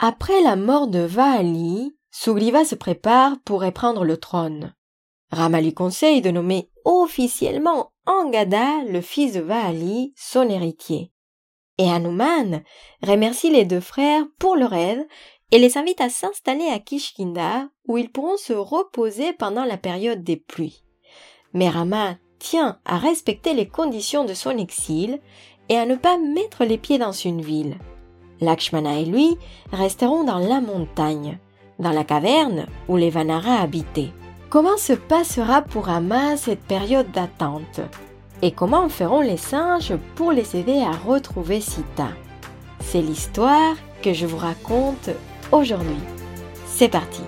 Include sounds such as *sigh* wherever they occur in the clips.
Après la mort de Vaali, Sugriva se prépare pour reprendre le trône. Rama lui conseille de nommer officiellement Angada, le fils de Vaali, son héritier. Et Hanuman remercie les deux frères pour leur aide et les invite à s'installer à Kishkinda où ils pourront se reposer pendant la période des pluies. Mais Rama tient à respecter les conditions de son exil et à ne pas mettre les pieds dans une ville. Lakshmana et lui resteront dans la montagne, dans la caverne où les Vanara habitaient. Comment se passera pour Rama cette période d'attente? Et comment feront les singes pour les aider à retrouver Sita? C'est l'histoire que je vous raconte aujourd'hui. C'est parti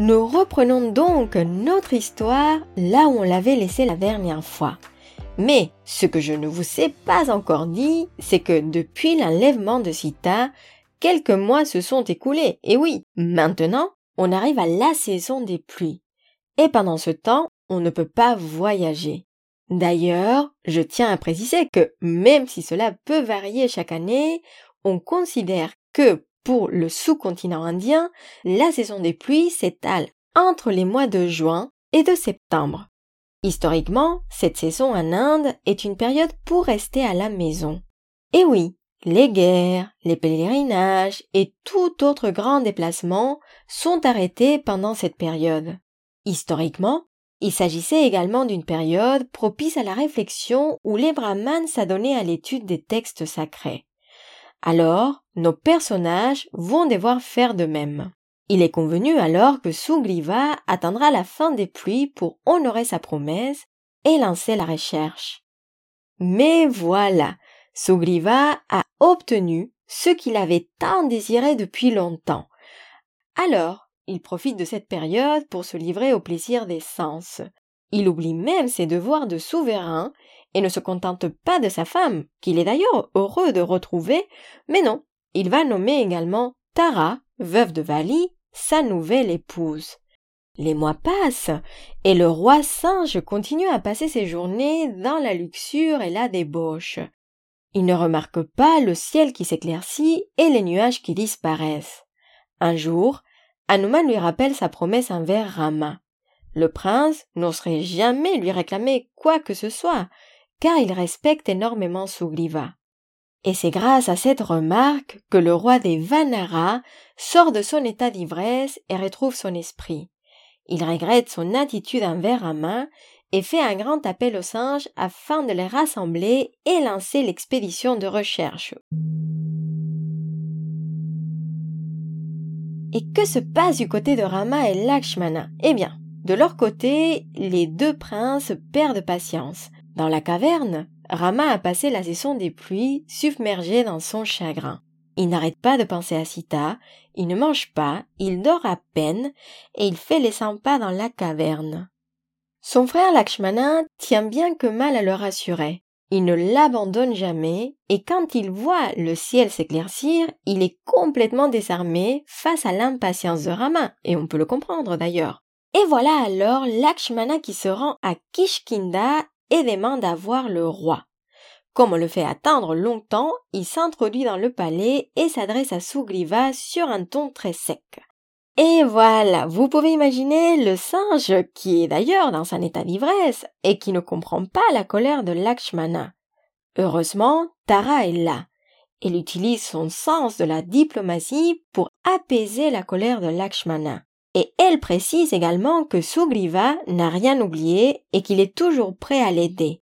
Nous reprenons donc notre histoire là où on l'avait laissée la dernière fois. Mais ce que je ne vous ai pas encore dit, c'est que depuis l'enlèvement de Sita, quelques mois se sont écoulés. Et oui, maintenant, on arrive à la saison des pluies. Et pendant ce temps, on ne peut pas voyager. D'ailleurs, je tiens à préciser que même si cela peut varier chaque année, on considère que pour le sous-continent indien, la saison des pluies s'étale entre les mois de juin et de septembre. Historiquement, cette saison en Inde est une période pour rester à la maison. Et oui, les guerres, les pèlerinages et tout autre grand déplacement sont arrêtés pendant cette période. Historiquement, il s'agissait également d'une période propice à la réflexion où les brahmanes s'adonnaient à l'étude des textes sacrés. Alors, nos personnages vont devoir faire de même. Il est convenu alors que Sugriva attendra la fin des pluies pour honorer sa promesse et lancer la recherche. Mais voilà, Sugriva a obtenu ce qu'il avait tant désiré depuis longtemps. Alors, il profite de cette période pour se livrer au plaisir des sens. Il oublie même ses devoirs de souverain et ne se contente pas de sa femme, qu'il est d'ailleurs heureux de retrouver, mais non, il va nommer également Tara, veuve de Vali, sa nouvelle épouse. Les mois passent, et le roi singe continue à passer ses journées dans la luxure et la débauche. Il ne remarque pas le ciel qui s'éclaircit et les nuages qui disparaissent. Un jour, Hanuman lui rappelle sa promesse envers Rama. Le prince n'oserait jamais lui réclamer quoi que ce soit, car il respecte énormément Sugriva. Et c'est grâce à cette remarque que le roi des Vanara sort de son état d'ivresse et retrouve son esprit. Il regrette son attitude envers Rama et fait un grand appel aux singes afin de les rassembler et lancer l'expédition de recherche. Et que se passe du côté de Rama et Lakshmana? Eh bien, de leur côté, les deux princes perdent patience. Dans la caverne, Rama a passé la saison des pluies submergé dans son chagrin. Il n'arrête pas de penser à Sita, il ne mange pas, il dort à peine, et il fait les cent pas dans la caverne. Son frère Lakshmana tient bien que mal à le rassurer. Il ne l'abandonne jamais, et quand il voit le ciel s'éclaircir, il est complètement désarmé face à l'impatience de Rama, et on peut le comprendre d'ailleurs. Et voilà alors Lakshmana qui se rend à Kishkinda et demande à voir le roi. Comme on le fait attendre longtemps, il s'introduit dans le palais et s'adresse à Sugriva sur un ton très sec. Et voilà, vous pouvez imaginer le singe qui est d'ailleurs dans un état d'ivresse et qui ne comprend pas la colère de Lakshmana. Heureusement, Tara est là. Elle utilise son sens de la diplomatie pour apaiser la colère de Lakshmana. Et elle précise également que Sugriva n'a rien oublié et qu'il est toujours prêt à l'aider.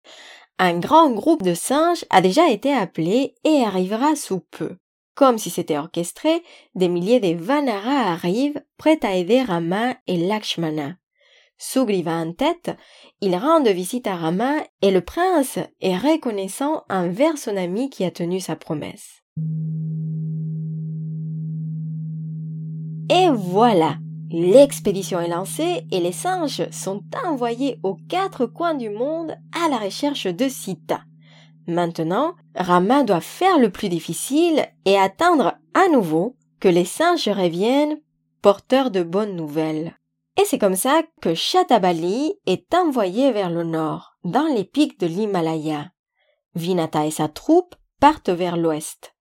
Un grand groupe de singes a déjà été appelé et arrivera sous peu. Comme si c'était orchestré, des milliers de Vanara arrivent, prêts à aider Rama et Lakshmana. Sugriva en tête, il rend visite à Rama et le prince est reconnaissant envers son ami qui a tenu sa promesse. Et voilà, L'expédition est lancée et les singes sont envoyés aux quatre coins du monde à la recherche de Sita. Maintenant, Rama doit faire le plus difficile et attendre à nouveau que les singes reviennent porteur de bonnes nouvelles. Et c'est comme ça que Shatabali est envoyé vers le nord, dans les pics de l'Himalaya. Vinata et sa troupe partent vers l'ouest.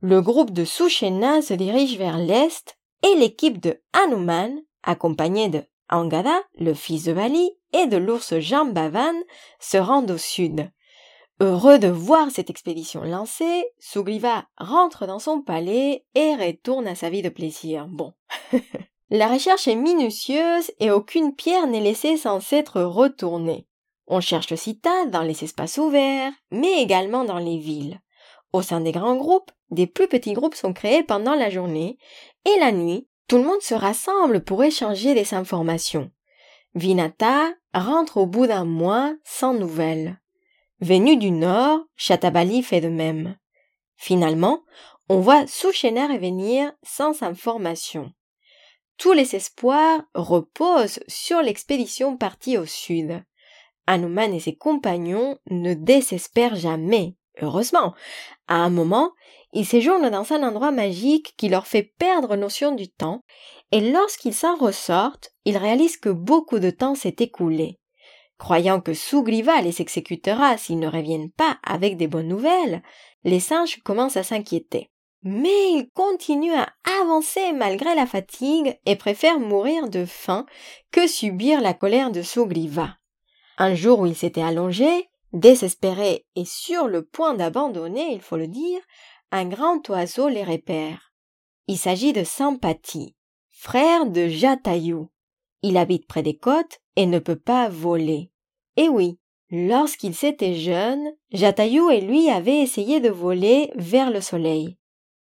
Le groupe de Sushena se dirige vers l'est et l'équipe de Hanuman, accompagnée de Angada, le fils de Bali, et de l'ours Jambavan, se rendent au sud. Heureux de voir cette expédition lancée, Sugriva rentre dans son palais et retourne à sa vie de plaisir. Bon. *laughs* La recherche est minutieuse et aucune pierre n'est laissée sans s'être retournée. On cherche Sita dans les espaces ouverts, mais également dans les villes. Au sein des grands groupes, des plus petits groupes sont créés pendant la journée, et la nuit, tout le monde se rassemble pour échanger des informations. Vinata rentre au bout d'un mois sans nouvelles. Venu du nord, Chatabali fait de même. Finalement, on voit Sushena revenir sans information tous les espoirs reposent sur l'expédition partie au sud. Hanuman et ses compagnons ne désespèrent jamais, heureusement. À un moment, ils séjournent dans un endroit magique qui leur fait perdre notion du temps, et lorsqu'ils s'en ressortent, ils réalisent que beaucoup de temps s'est écoulé. Croyant que Sugriva les exécutera s'ils ne reviennent pas avec des bonnes nouvelles, les singes commencent à s'inquiéter. Mais il continue à avancer malgré la fatigue et préfère mourir de faim que subir la colère de Sugriva. Un jour où il s'était allongé, désespéré et sur le point d'abandonner, il faut le dire, un grand oiseau les répère. Il s'agit de Sampati, frère de Jatayu. Il habite près des côtes et ne peut pas voler. Et oui, lorsqu'il s'était jeune, Jatayu et lui avaient essayé de voler vers le soleil.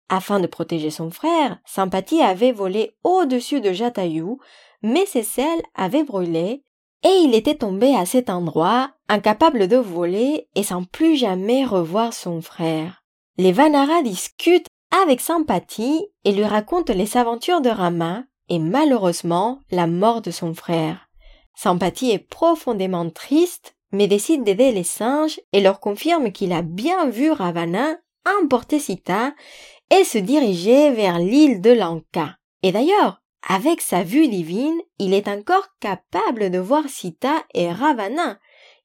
Afin de protéger son frère, Sympathie avait volé au-dessus de Jatayu, mais ses ailes avaient brûlé, et il était tombé à cet endroit, incapable de voler et sans plus jamais revoir son frère. Les Vanara discutent avec Sympathie et lui racontent les aventures de Rama et malheureusement la mort de son frère. Sympathie est profondément triste, mais décide d'aider les singes et leur confirme qu'il a bien vu Ravana emporter Sita et se diriger vers l'île de Lanka. Et d'ailleurs, avec sa vue divine, il est encore capable de voir Sita et Ravana.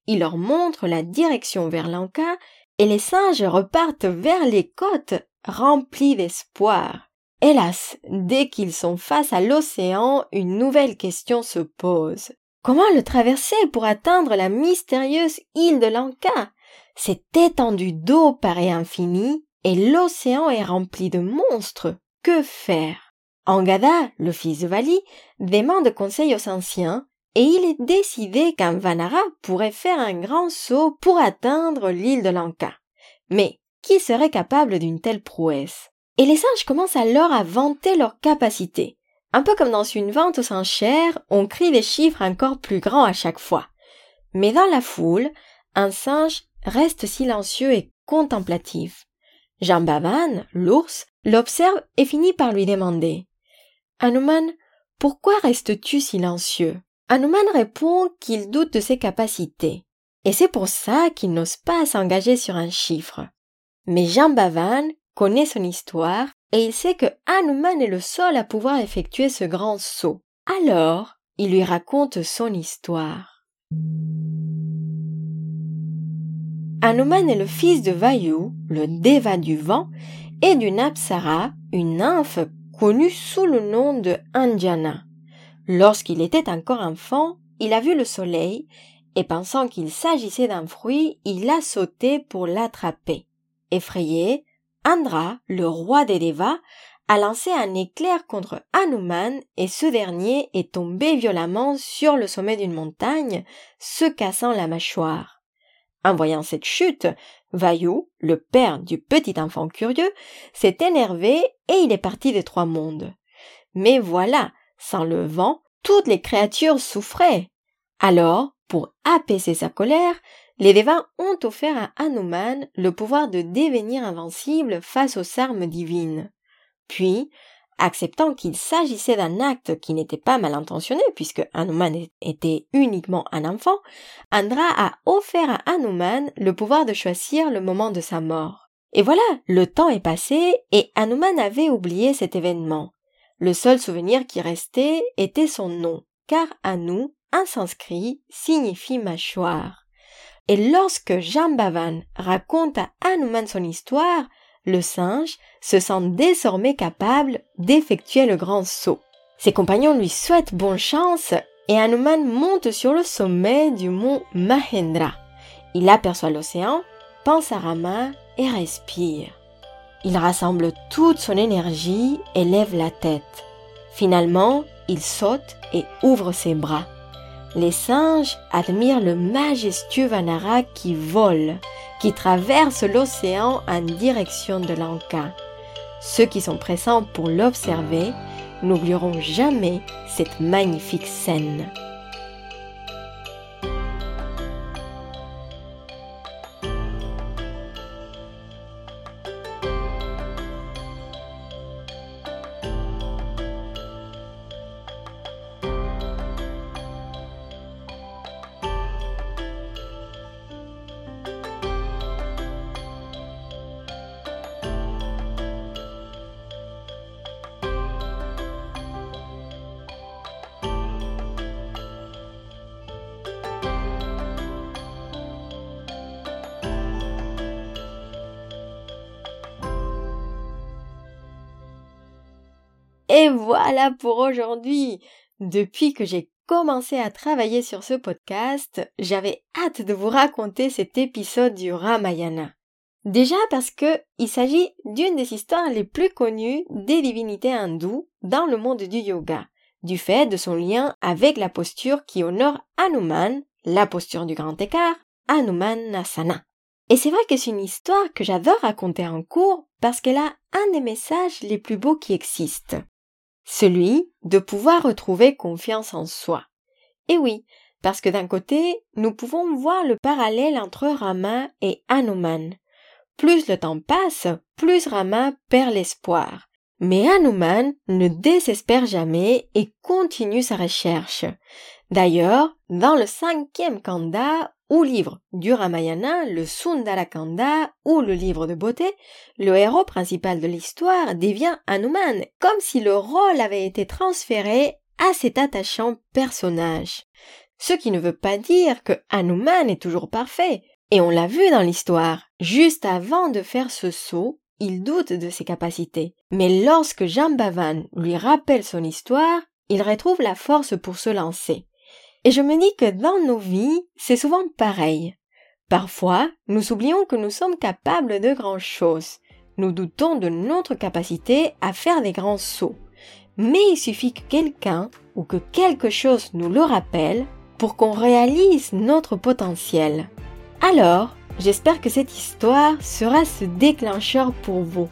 Il leur montre la direction vers Lanka et les singes repartent vers les côtes remplis d'espoir. Hélas, dès qu'ils sont face à l'océan, une nouvelle question se pose. Comment le traverser pour atteindre la mystérieuse île de Lanka? Cette étendue d'eau paraît infinie et l'océan est rempli de monstres. Que faire? Angada, le fils de Vali, demande conseil aux anciens et il est décidé qu'un Vanara pourrait faire un grand saut pour atteindre l'île de Lanka. Mais qui serait capable d'une telle prouesse? Et les singes commencent alors à vanter leurs capacités. Un peu comme dans une vente aux enchères, on crie des chiffres encore plus grands à chaque fois. Mais dans la foule, un singe reste silencieux et contemplatif. Jambavan, l'ours, l'observe et finit par lui demander Hanuman, pourquoi restes-tu silencieux? Hanuman répond qu'il doute de ses capacités, et c'est pour ça qu'il n'ose pas s'engager sur un chiffre. Mais Jambavan connaît son histoire et il sait que Hanuman est le seul à pouvoir effectuer ce grand saut. Alors, il lui raconte son histoire. Hanuman est le fils de Vayu, le Deva du vent, et d'une Apsara, une nymphe connue sous le nom de Anjana. Lorsqu'il était encore enfant, il a vu le soleil, et pensant qu'il s'agissait d'un fruit, il a sauté pour l'attraper. Effrayé, Andra, le roi des Devas, a lancé un éclair contre Hanuman et ce dernier est tombé violemment sur le sommet d'une montagne, se cassant la mâchoire. En voyant cette chute, Vayu, le père du petit enfant curieux, s'est énervé et il est parti des trois mondes. Mais voilà, sans le vent, toutes les créatures souffraient. Alors, pour apaiser sa colère, les Devas ont offert à Hanuman le pouvoir de devenir invincible face aux armes divines. Puis, acceptant qu'il s'agissait d'un acte qui n'était pas mal intentionné puisque Hanuman était uniquement un enfant, Andra a offert à Hanuman le pouvoir de choisir le moment de sa mort. Et voilà, le temps est passé et Hanuman avait oublié cet événement. Le seul souvenir qui restait était son nom, car Anu, en sanskrit, signifie mâchoire. Et lorsque Jambavan raconte à Hanuman son histoire, le singe se sent désormais capable d'effectuer le grand saut. Ses compagnons lui souhaitent bonne chance et Hanuman monte sur le sommet du mont Mahendra. Il aperçoit l'océan, pense à Rama et respire. Il rassemble toute son énergie et lève la tête. Finalement, il saute et ouvre ses bras. Les singes admirent le majestueux Vanara qui vole, qui traverse l'océan en direction de Lanka. Ceux qui sont présents pour l'observer n'oublieront jamais cette magnifique scène. Et voilà pour aujourd'hui. Depuis que j'ai commencé à travailler sur ce podcast, j'avais hâte de vous raconter cet épisode du Ramayana. Déjà parce que il s'agit d'une des histoires les plus connues des divinités hindoues dans le monde du yoga, du fait de son lien avec la posture qui honore Hanuman, la posture du grand écart, Hanumanasana. Et c'est vrai que c'est une histoire que j'adore raconter en cours parce qu'elle a un des messages les plus beaux qui existent celui de pouvoir retrouver confiance en soi. Et oui, parce que d'un côté, nous pouvons voir le parallèle entre Rama et Hanuman. Plus le temps passe, plus Rama perd l'espoir. Mais Hanuman ne désespère jamais et continue sa recherche. D'ailleurs, dans le cinquième kanda, ou livre du Ramayana, le Sundarakanda ou le livre de beauté, le héros principal de l'histoire devient Hanuman, comme si le rôle avait été transféré à cet attachant personnage. Ce qui ne veut pas dire que Hanuman est toujours parfait. Et on l'a vu dans l'histoire. Juste avant de faire ce saut, il doute de ses capacités. Mais lorsque Jambavan lui rappelle son histoire, il retrouve la force pour se lancer. Et je me dis que dans nos vies, c'est souvent pareil. Parfois, nous oublions que nous sommes capables de grandes choses. Nous doutons de notre capacité à faire des grands sauts. Mais il suffit que quelqu'un ou que quelque chose nous le rappelle pour qu'on réalise notre potentiel. Alors, j'espère que cette histoire sera ce déclencheur pour vous,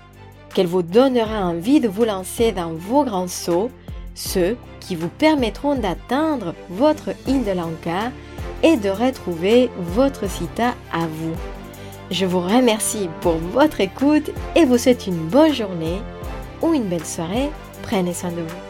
qu'elle vous donnera envie de vous lancer dans vos grands sauts, ceux qui vous permettront d'atteindre votre île de Lanka et de retrouver votre Sita à vous. Je vous remercie pour votre écoute et vous souhaite une bonne journée ou une belle soirée. Prenez soin de vous.